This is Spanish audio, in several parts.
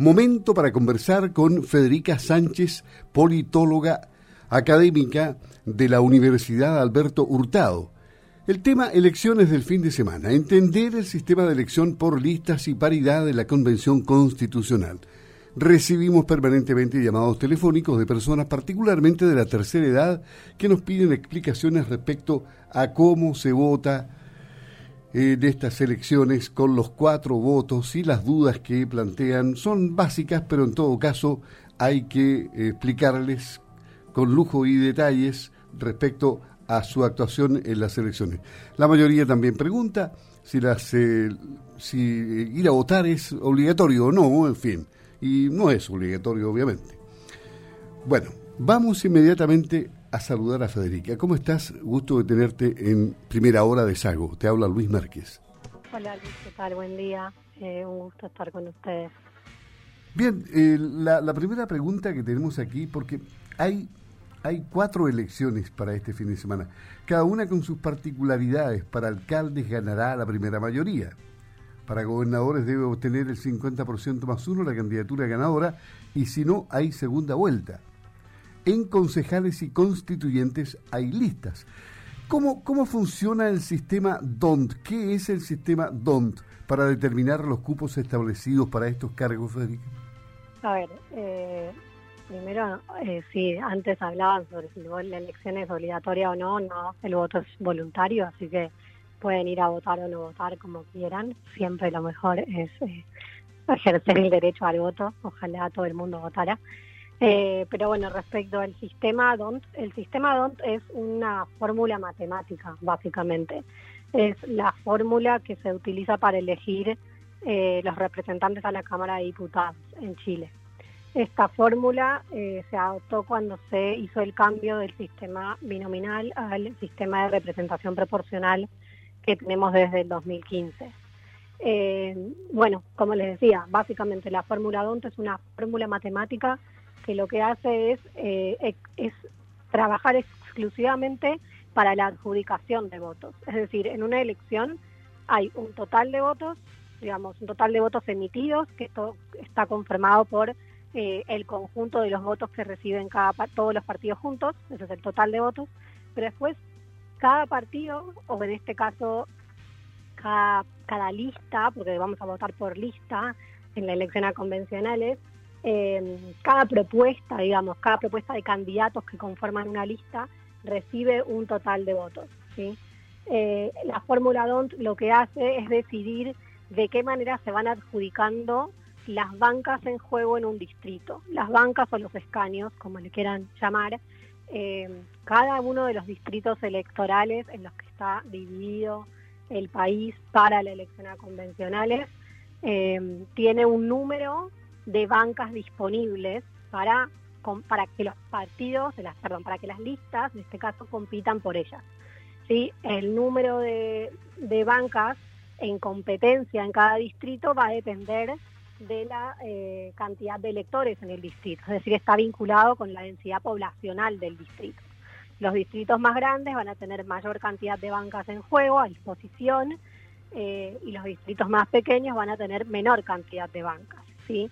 Momento para conversar con Federica Sánchez, politóloga académica de la Universidad Alberto Hurtado. El tema elecciones del fin de semana, entender el sistema de elección por listas y paridad de la Convención Constitucional. Recibimos permanentemente llamados telefónicos de personas, particularmente de la tercera edad, que nos piden explicaciones respecto a cómo se vota en estas elecciones con los cuatro votos y las dudas que plantean son básicas, pero en todo caso hay que explicarles con lujo y detalles respecto a su actuación en las elecciones. La mayoría también pregunta si, las, eh, si ir a votar es obligatorio o no, en fin y no es obligatorio, obviamente. Bueno, vamos inmediatamente a saludar a Federica. ¿Cómo estás? Gusto de tenerte en primera hora de Sago. Te habla Luis Márquez. Hola Luis, ¿qué tal? Buen día. Eh, un gusto estar con ustedes. Bien, eh, la, la, primera pregunta que tenemos aquí, porque hay, hay cuatro elecciones para este fin de semana, cada una con sus particularidades. Para alcaldes ganará la primera mayoría. Para gobernadores debe obtener el 50% más uno la candidatura ganadora y si no, hay segunda vuelta. En concejales y constituyentes hay listas. ¿Cómo, cómo funciona el sistema DONT? ¿Qué es el sistema DONT para determinar los cupos establecidos para estos cargos, Federica? A ver, eh, primero, eh, si antes hablaban sobre si la elección es obligatoria o no, no, el voto es voluntario, así que pueden ir a votar o no votar como quieran. Siempre lo mejor es eh, ejercer el derecho al voto. Ojalá todo el mundo votara. Eh, pero bueno, respecto al sistema DONT, el sistema DONT es una fórmula matemática, básicamente. Es la fórmula que se utiliza para elegir eh, los representantes a la Cámara de Diputados en Chile. Esta fórmula se adoptó cuando se hizo el cambio del sistema binominal al sistema de representación proporcional que tenemos desde el 2015. Eh, bueno, como les decía, básicamente la fórmula DONT es una fórmula matemática que lo que hace es, eh, es trabajar exclusivamente para la adjudicación de votos. Es decir, en una elección hay un total de votos, digamos, un total de votos emitidos, que esto está confirmado por eh, el conjunto de los votos que reciben cada todos los partidos juntos, ese es el total de votos, pero después cada partido, o en este caso cada, lista, porque vamos a votar por lista en la elección a convencionales, em, cada propuesta, digamos, cada propuesta de candidatos que conforman una lista recibe un total de votos. Eh, la fórmula DONT lo que hace es decidir de qué manera se van adjudicando las bancas en juego en un distrito. Las bancas o los escaños, como le quieran llamar, eh, cada uno de los distritos electorales en los que está dividido el país para la elección a convencionales eh, tiene un número de bancas disponibles para para que los partidos, las, perdón, para que las listas, en este caso, compitan por ellas. ¿Sí? El número de, de bancas en competencia en cada distrito va a depender de la eh, cantidad de electores en el distrito, es decir, está vinculado con la densidad poblacional del distrito. Los distritos más grandes van a tener mayor cantidad de bancas en juego a disposición eh, y los distritos más pequeños van a tener menor cantidad de bancas. ¿sí?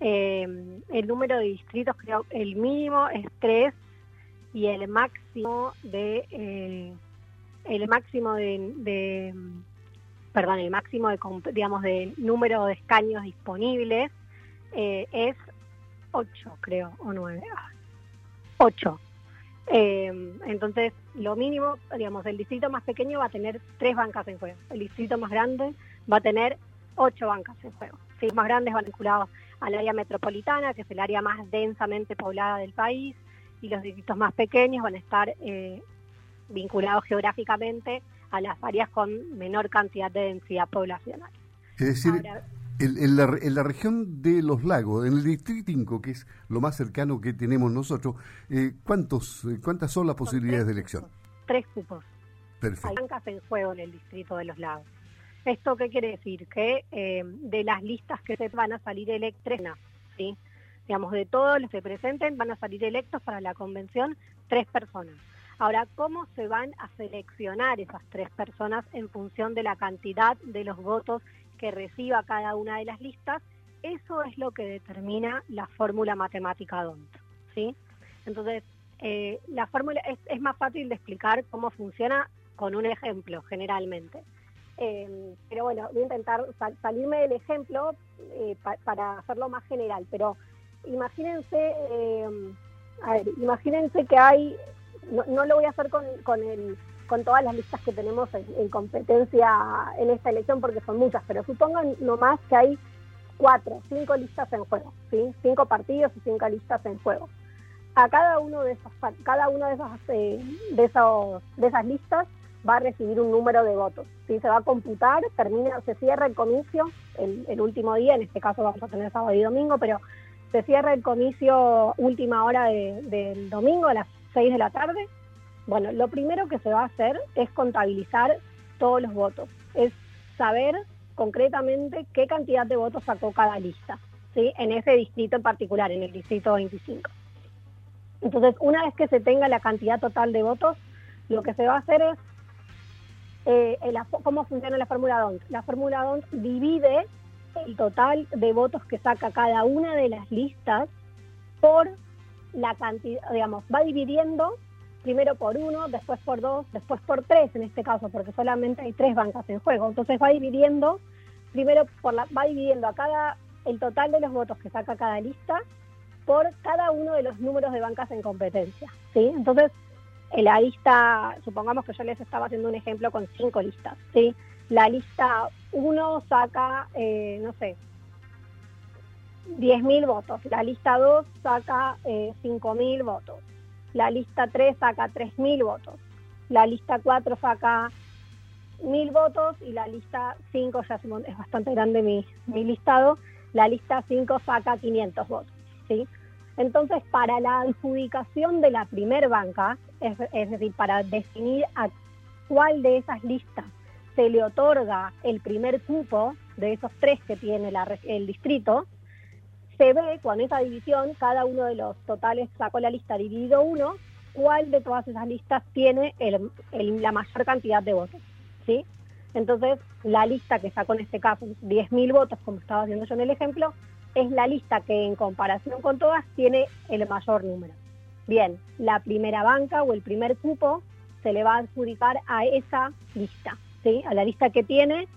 Eh, el número de distritos, creo, el mínimo es tres y el máximo de el máximo de perdón, el máximo de, digamos, de número de escaños disponibles eh, es 8, creo, o 9. 8. Eh, entonces, lo mínimo, digamos, el distrito más pequeño va a tener tres bancas en juego. El distrito más grande va a tener ocho bancas en juego. Los más grandes van vinculados al área metropolitana, que es el área más densamente poblada del país, y los distritos más pequeños van a estar eh, vinculados geográficamente a las áreas con menor cantidad de densidad poblacional. Es decir, en, la, región de los lagos, en el distrito 5, que es lo más cercano que tenemos nosotros, eh, ¿cuántos, eh, ¿cuántas son las posibilidades de elección? Tres cupos. Perfecto. Hay bancas en juego en el distrito de los lagos. ¿Esto qué quiere decir? Que eh, de las listas que se van a salir electas, ¿sí? digamos, de todos los que presenten van a salir electos para la convención tres personas. Ahora, ¿cómo se van a seleccionar esas tres personas en función de la cantidad de los votos que reciba cada una de las listas? eso es lo que determina la fórmula matemática DONT, ¿sí? Entonces, eh, la fórmula es, más fácil de explicar cómo funciona con un ejemplo, generalmente. Eh, pero bueno, voy a intentar salirme del ejemplo eh, para hacerlo más general, pero imagínense, a ver, imagínense que hay, no, lo voy a hacer con, con, todas las listas que tenemos en, competencia en esta elección porque son muchas, pero supongan nomás que hay cuatro, cinco listas en juego, ¿sí? cinco partidos y cinco listas en juego. A cada uno de esos, cada una de esas, eh, de esas listas va a recibir un número de votos. ¿sí? Se va a computar, termina, se cierra el comicio el, último día, en este caso vamos a tener sábado y domingo, pero se cierra el comicio última hora del domingo a las 6 de la tarde. Bueno, lo primero que se va a hacer es contabilizar todos los votos, es saber concretamente qué cantidad de votos sacó cada lista, ¿sí? en ese distrito en particular, en el distrito 25. Entonces, una vez que se tenga la cantidad total de votos, lo que se va a hacer es, eh, ¿cómo funciona la fórmula DONT? La fórmula DONT divide el total de votos que saca cada una de las listas por la cantidad, digamos, va dividiendo primero por uno, después por dos, después por tres en este caso, porque solamente hay tres bancas en juego. Entonces va dividiendo, primero por la, va dividiendo a cada, el total de los votos que saca cada lista por cada uno de los números de bancas en competencia. ¿sí? Entonces, en la lista, supongamos que yo les estaba haciendo un ejemplo con cinco listas. ¿sí? La lista 1 saca, eh, no sé, 10.000 votos. La lista 2 saca eh, 5.000 votos la lista 3 saca 3.000 votos, la lista 4 saca 1.000 votos y la lista 5, ya es bastante grande mi, mi listado, la lista 5 saca 500 votos. ¿sí? Entonces, para la adjudicación de la primer banca, es, decir, para definir a cuál de esas listas se le otorga el primer cupo de esos tres que tiene el distrito, se ve con esa división, cada uno de los totales sacó la lista dividido uno, cuál de todas esas listas tiene la mayor cantidad de votos. ¿sí? Entonces, la lista que sacó en este caso 10.000 votos, como estaba haciendo yo en el ejemplo, es la lista que en comparación con todas tiene el mayor número. Bien, la primera banca o el primer cupo se le va a adjudicar a esa lista, ¿sí? a la lista que tiene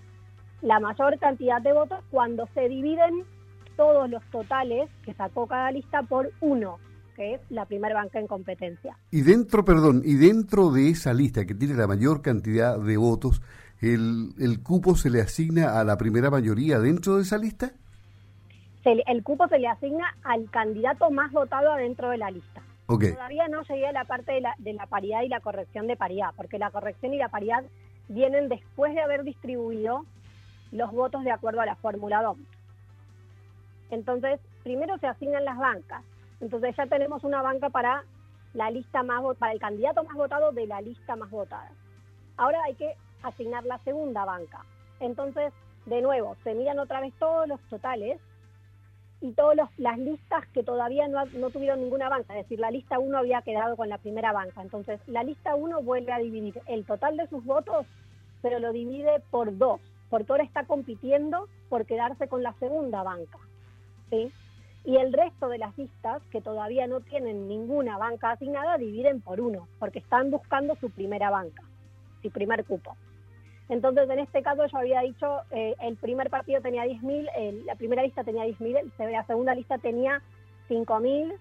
la mayor cantidad de votos cuando se dividen todos los totales que sacó cada lista por uno, que es la primera banca en competencia. Y dentro, perdón, y dentro de esa lista que tiene la mayor cantidad de votos, ¿el, el cupo se le asigna a la primera mayoría dentro de esa lista? El cupo se le asigna al candidato más votado adentro de la lista. Todavía no llegué a la parte de la, de la paridad y la corrección de paridad, porque la corrección y la paridad vienen después de haber distribuido los votos de acuerdo a la fórmula 2. Entonces, primero se asignan las bancas. Entonces ya tenemos una banca para la lista más para el candidato más votado de la lista más votada. Ahora hay que asignar la segunda banca. Entonces, de nuevo, se miran otra vez todos los totales y todas las listas que todavía no, tuvieron ninguna banca, es decir, la lista 1 había quedado con la primera banca. Entonces, la lista 1 vuelve a dividir el total de sus votos, pero lo divide por dos, porque ahora está compitiendo por quedarse con la segunda banca. Y el resto de las listas que todavía no tienen ninguna banca asignada dividen por uno, porque están buscando su primera banca, su primer cupo. Entonces, en este caso yo había dicho, eh, el primer partido tenía 10.000, la primera lista tenía 10.000, la segunda lista tenía 5.000.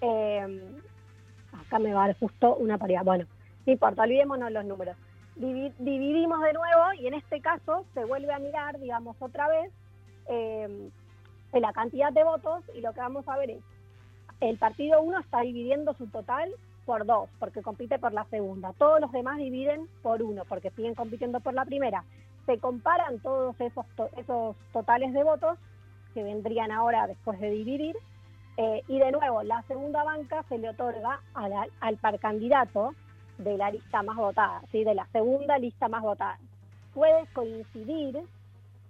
Eh, acá me va a dar justo una paridad. Bueno, no importa, olvidémonos los números. dividimos de nuevo y en este caso se vuelve a mirar, digamos, otra vez eh, la cantidad de votos y lo que vamos a ver es, el partido 1 está dividiendo su total por dos, porque compite por la segunda. Todos los demás dividen por uno, porque siguen compitiendo por la primera. Se comparan todos esos, esos totales de votos que vendrían ahora después de dividir. Eh, y de nuevo, la segunda banca se le otorga al, al par candidato de la lista más votada, ¿sí? de la segunda lista más votada. Puede coincidir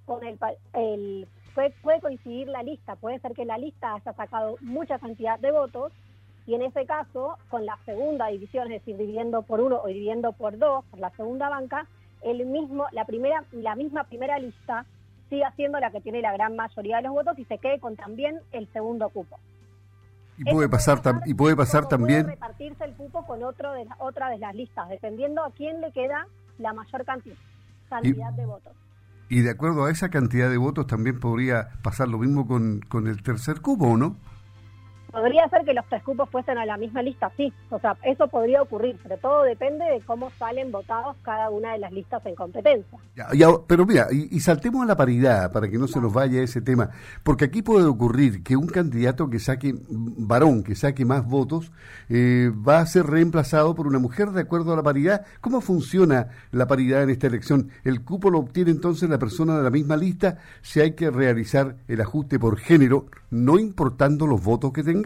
con el, el puede, coincidir la lista, puede ser que la lista haya sacado mucha cantidad de votos y en ese caso, con la segunda división, es decir, dividiendo por uno o dividiendo por dos, por la segunda banca, el mismo, la primera, la misma primera lista siga siendo la que tiene la gran mayoría de los votos y se quede con también el segundo cupo. Y puede pasar, y puede pasar también repartirse el cupo con otro de otra de las listas, dependiendo a quién le queda la mayor cantidad, cantidad de votos. Y de acuerdo a esa cantidad de votos también podría pasar lo mismo con, con el tercer cupo, ¿o no? Podría ser que los tres cupos fuesen a la misma lista, sí. O sea, eso podría ocurrir, pero todo depende de cómo salen votados cada una de las listas en competencia. pero mira, y, saltemos a la paridad para que no se nos vaya ese tema, porque aquí puede ocurrir que un candidato que saque, varón, que saque más votos, eh, va a ser reemplazado por una mujer de acuerdo a la paridad. ¿Cómo funciona la paridad en esta elección? ¿El cupo lo obtiene entonces la persona de la misma lista si hay que realizar el ajuste por género, no importando los votos que tenga?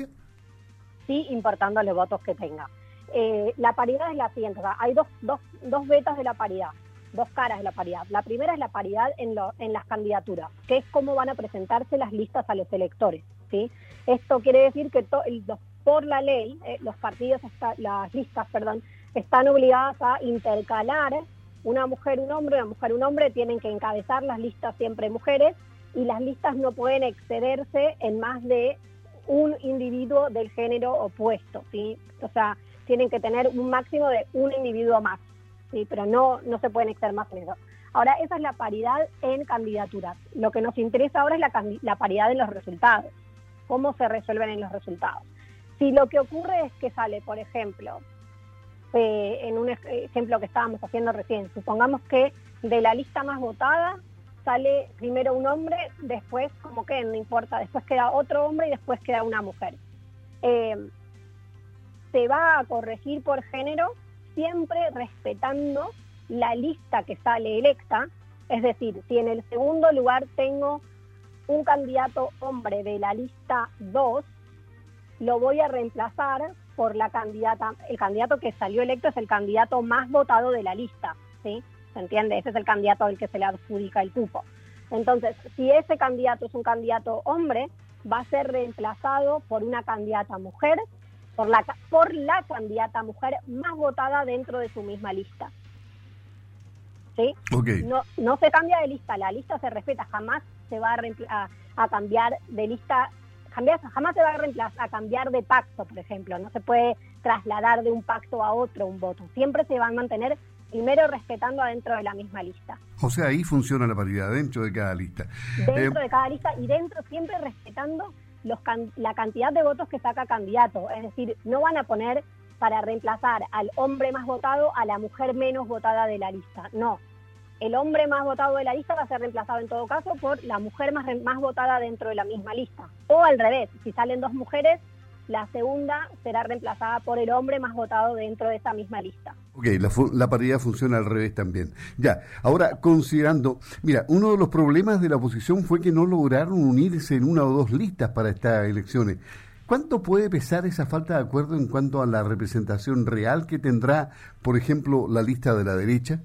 Sí importando los votos que tenga. Eh, la paridad es la siguiente, hay dos, dos, dos vetas de la paridad, dos caras de la paridad. La primera es la paridad en, lo, en las candidaturas, que es cómo van a presentarse las listas a los electores. ¿sí? Esto quiere decir que por la ley, eh, los partidos, las listas, perdón, están obligadas a intercalar una mujer, un hombre, una mujer, un hombre, tienen que encabezar las listas siempre mujeres y las listas no pueden excederse en más de un individuo del género opuesto, ¿sí? O sea, tienen que tener un máximo de un individuo más, ¿sí? Pero no, no se pueden exceder más en. Ahora, esa es la paridad en candidaturas. Lo que nos interesa ahora es la, la paridad en los resultados, cómo se resuelven en los resultados. Si lo que ocurre es que sale, por ejemplo, eh, en un ejemplo que estábamos haciendo recién, supongamos que de la lista más votada sale primero un hombre, después como que no importa, después queda otro hombre y después queda una mujer. Eh, se va a corregir por género siempre respetando la lista que sale electa, es decir, si en el segundo lugar tengo un candidato hombre de la lista 2, lo voy a reemplazar por la candidata, el candidato que salió electo es el candidato más votado de la lista, ¿sí? ¿Se entiende? Ese es el candidato al que se le adjudica el cupo. Entonces, si ese candidato es un candidato hombre, va a ser reemplazado por una candidata mujer, por la, por la candidata mujer más votada dentro de su misma lista. ¿Sí? No, no se cambia de lista, la lista se respeta, jamás se va a, a, cambiar de lista, jamás se va a, a cambiar de pacto, por ejemplo, no se puede trasladar de un pacto a otro un voto, siempre se va a mantener primero respetando adentro de la misma lista. O sea, ahí funciona la paridad, dentro de cada lista. Dentro eh, de cada lista y dentro siempre respetando los la cantidad de votos que saca candidato. Es decir, no van a poner para reemplazar al hombre más votado a la mujer menos votada de la lista. No. El hombre más votado de la lista va a ser reemplazado en todo caso por la mujer más, más votada dentro de la misma lista. O al revés, si salen dos mujeres, la segunda será reemplazada por el hombre más votado dentro de esa misma lista. Ok, la, paridad funciona al revés también. Ya, ahora considerando, mira, uno de los problemas de la oposición fue que no lograron unirse en una o dos listas para estas elecciones. ¿Cuánto puede pesar esa falta de acuerdo en cuanto a la representación real que tendrá, por ejemplo, la lista de la derecha?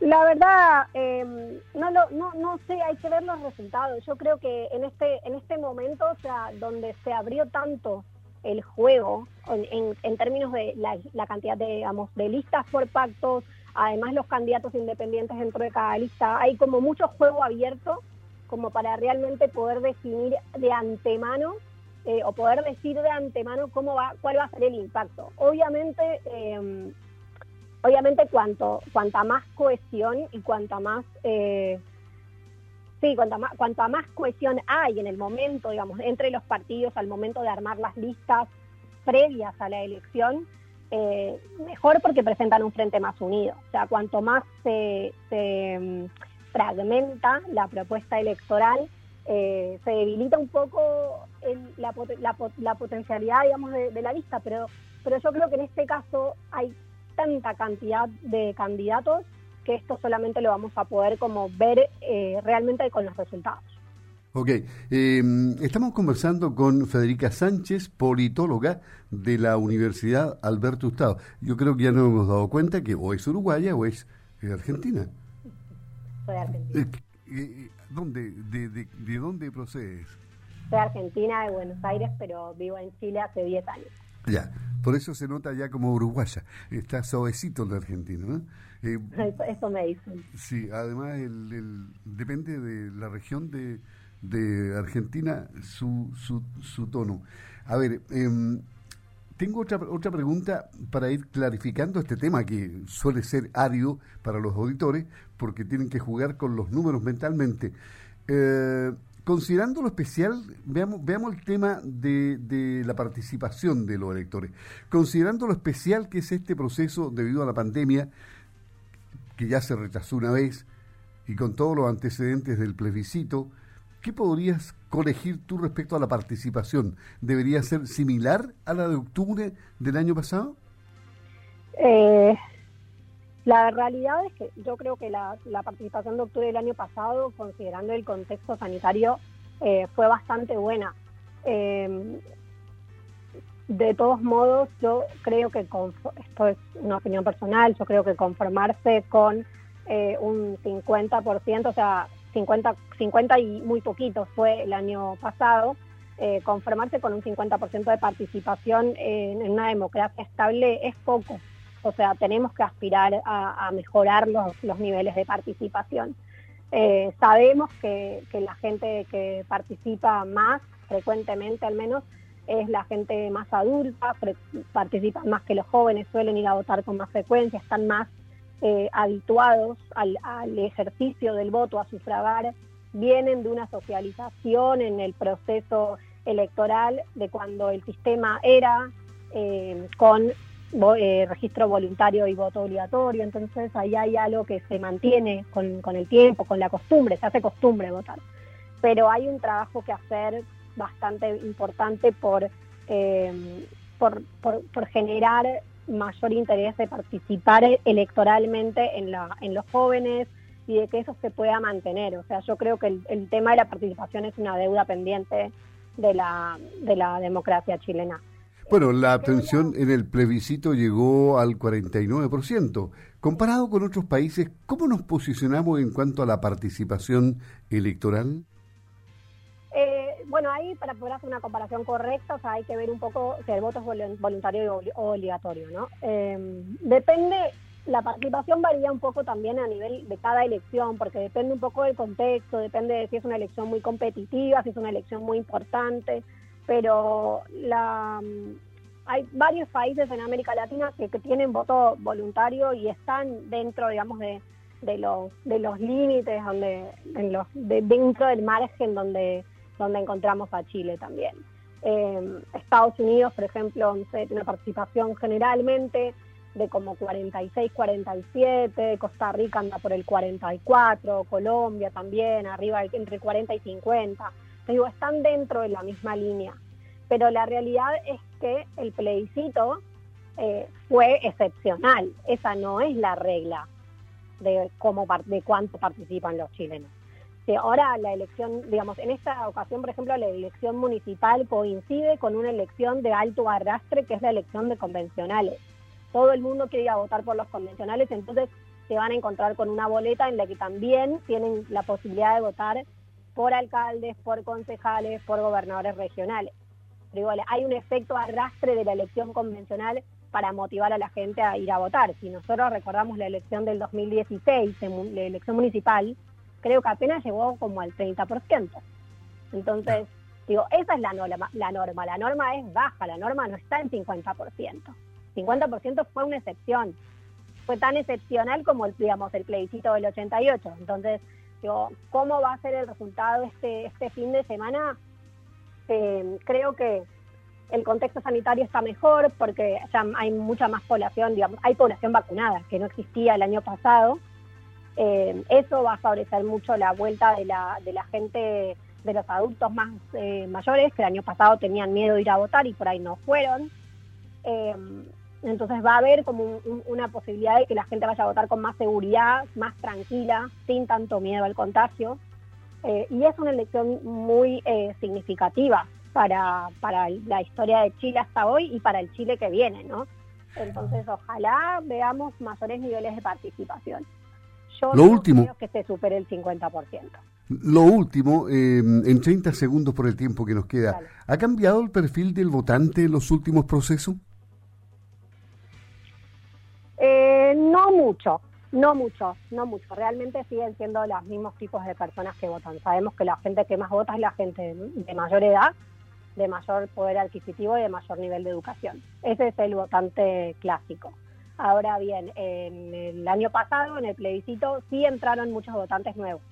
La verdad, em, no, lo, no, no sé, hay que ver los resultados. Yo creo que en este, en este momento, o sea, donde se abrió tanto el juego en, en, términos de la, cantidad de, digamos, de listas por pactos, además los candidatos independientes dentro de cada lista, hay como mucho juego abierto como para realmente poder definir de antemano eh, o poder decir de antemano cómo va, cuál va a ser el impacto. Obviamente, eh, obviamente cuanto, cuanta más cohesión y cuanta más, eh, sí, cuanta más, cuanta más cohesión hay en el momento, digamos, entre los partidos al momento de armar las listas previas a la elección, eh, mejor porque presentan un frente más unido. O sea, cuanto más se, mm, fragmenta la propuesta electoral, eh, se debilita un poco la, la, potencialidad, digamos, de, de, la lista, pero, pero yo creo que en este caso hay tanta cantidad de candidatos que esto solamente lo vamos a poder como ver eh, realmente con los resultados. Ok, em, estamos conversando con Federica Sánchez, politóloga de la Universidad Alberto Hurtado. Yo creo que ya nos hemos dado cuenta que o es uruguaya o es argentina. Soy argentina. Eh, ¿dónde, de, de, dónde procedes? Soy argentina, de Buenos Aires, pero vivo en Chile hace 10 años. Ya, Por eso se nota ya como uruguaya. Está suavecito el argentino, ¿no? Eh, eso, me dicen. Sí, además el, depende de la región de, de Argentina su, su, su tono. A ver, em, tengo otra, otra pregunta para ir clarificando este tema que suele ser ario para los auditores porque tienen que jugar con los números mentalmente. Eh, considerando lo especial, veamos, el tema de, la participación de los electores. Considerando lo especial que es este proceso debido a la pandemia, que ya se rechazó una vez, y con todos los antecedentes del plebiscito, ¿qué podrías corregir tú respecto a la participación? ¿Debería ser similar a la de octubre del año pasado? Eh, la realidad es que yo creo que la, participación de octubre del año pasado, considerando el contexto sanitario, eh, fue bastante buena. Eh, de todos modos, yo creo que, esto es una opinión personal, yo creo que conformarse con eh, un 50%, o sea, 50, 50 y muy poquito fue el año pasado, eh, conformarse con un 50% de participación en, una democracia estable es poco. O sea, tenemos que aspirar a, mejorar los, los, niveles de participación. Eh, sabemos que, que la gente que participa más, frecuentemente al menos, es la gente más adulta, participan más que los jóvenes, suelen ir a votar con más frecuencia, están más eh, habituados al, ejercicio del voto, a sufragar, vienen de una socialización en el proceso electoral de cuando el sistema era eh, con eh, registro voluntario y voto obligatorio, entonces ahí hay algo que se mantiene con, el tiempo, con la costumbre, se hace costumbre votar. Pero hay un trabajo que hacer bastante importante eh, por, por, por, generar mayor interés de participar electoralmente en, la, en los jóvenes y de que eso se pueda mantener. O sea, yo creo que el, tema de la participación es una deuda pendiente de la, de la democracia chilena. Bueno, la abstención en el plebiscito llegó al 49%. Comparado con otros países, ¿cómo nos posicionamos en cuanto a la participación electoral? Bueno, ahí para poder hacer una comparación correcta, o sea, hay que ver un poco si el voto es voluntario o obligatorio, ¿no? Em, depende, la participación varía un poco también a nivel de cada elección, porque depende un poco del contexto, depende de si es una elección muy competitiva, si es una elección muy importante, pero hay varios países en América Latina que, tienen voto voluntario y están dentro, digamos, de, los límites donde dentro del margen donde donde encontramos a Chile también. Eh, Estados Unidos, por ejemplo, tiene una participación generalmente de como 46, 47, Costa Rica anda por el 44, Colombia también, arriba entre 40 y 50. Digo, están dentro de la misma línea. Pero la realidad es que el plebiscito eh, fue excepcional. Esa no es la regla de, cómo, de cuánto participan los chilenos ahora la elección, digamos, en esta ocasión, por ejemplo, la elección municipal coincide con una elección de alto arrastre, que es la elección de convencionales. Todo el mundo quiere votar por los convencionales, entonces se van a encontrar con una boleta en la que también tienen la posibilidad de votar por alcaldes, por concejales, por gobernadores regionales. Pero igual, hay un efecto arrastre de la elección convencional para motivar a la gente a ir a votar. Si nosotros recordamos la elección del 2016, la elección municipal, creo que apenas llegó como al 30%. Entonces, digo, esa es la norma, la norma. La norma es baja, la norma no está en 50%. 50% fue una excepción. Fue tan excepcional como, el, digamos, el plebiscito del 88. Entonces, digo, ¿cómo va a ser el resultado este, este fin de semana? Eh, creo que el contexto sanitario está mejor porque ya hay mucha más población, digamos, hay población vacunada que no existía el año pasado eh, eso va a favorecer mucho la vuelta de la, de la gente, de los adultos más eh, mayores, que el año pasado tenían miedo de ir a votar y por ahí no fueron. Eh, entonces va a haber como una posibilidad de que la gente vaya a votar con más seguridad, más tranquila, sin tanto miedo al contagio. y es una elección muy significativa para, para la historia de Chile hasta hoy y para el Chile que viene, ¿no? Entonces ojalá veamos mayores niveles de participación lo último, que se supere el 50%. Lo último, eh, en 30 segundos por el tiempo que nos queda, ¿ha cambiado el perfil del votante en los últimos procesos? No mucho, no mucho, no mucho. Realmente siguen siendo los mismos tipos de personas que votan. Sabemos que la gente que más vota es la gente de mayor edad, de mayor poder adquisitivo y de mayor nivel de educación. Ese es el votante clásico. Ahora bien, en el año pasado, en el plebiscito, sí entraron muchos votantes nuevos,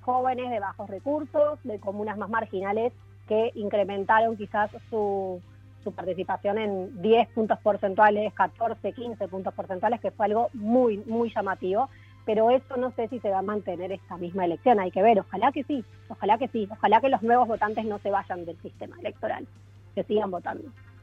jóvenes de bajos recursos, de comunas más marginales, que incrementaron quizás su, su participación en 10 puntos porcentuales, 14, 15 puntos porcentuales, que fue algo muy, muy llamativo. Pero eso no sé si se va a mantener esta misma elección, hay que ver, ojalá que sí, ojalá que sí, ojalá que los nuevos votantes no se vayan del sistema electoral, que sigan votando.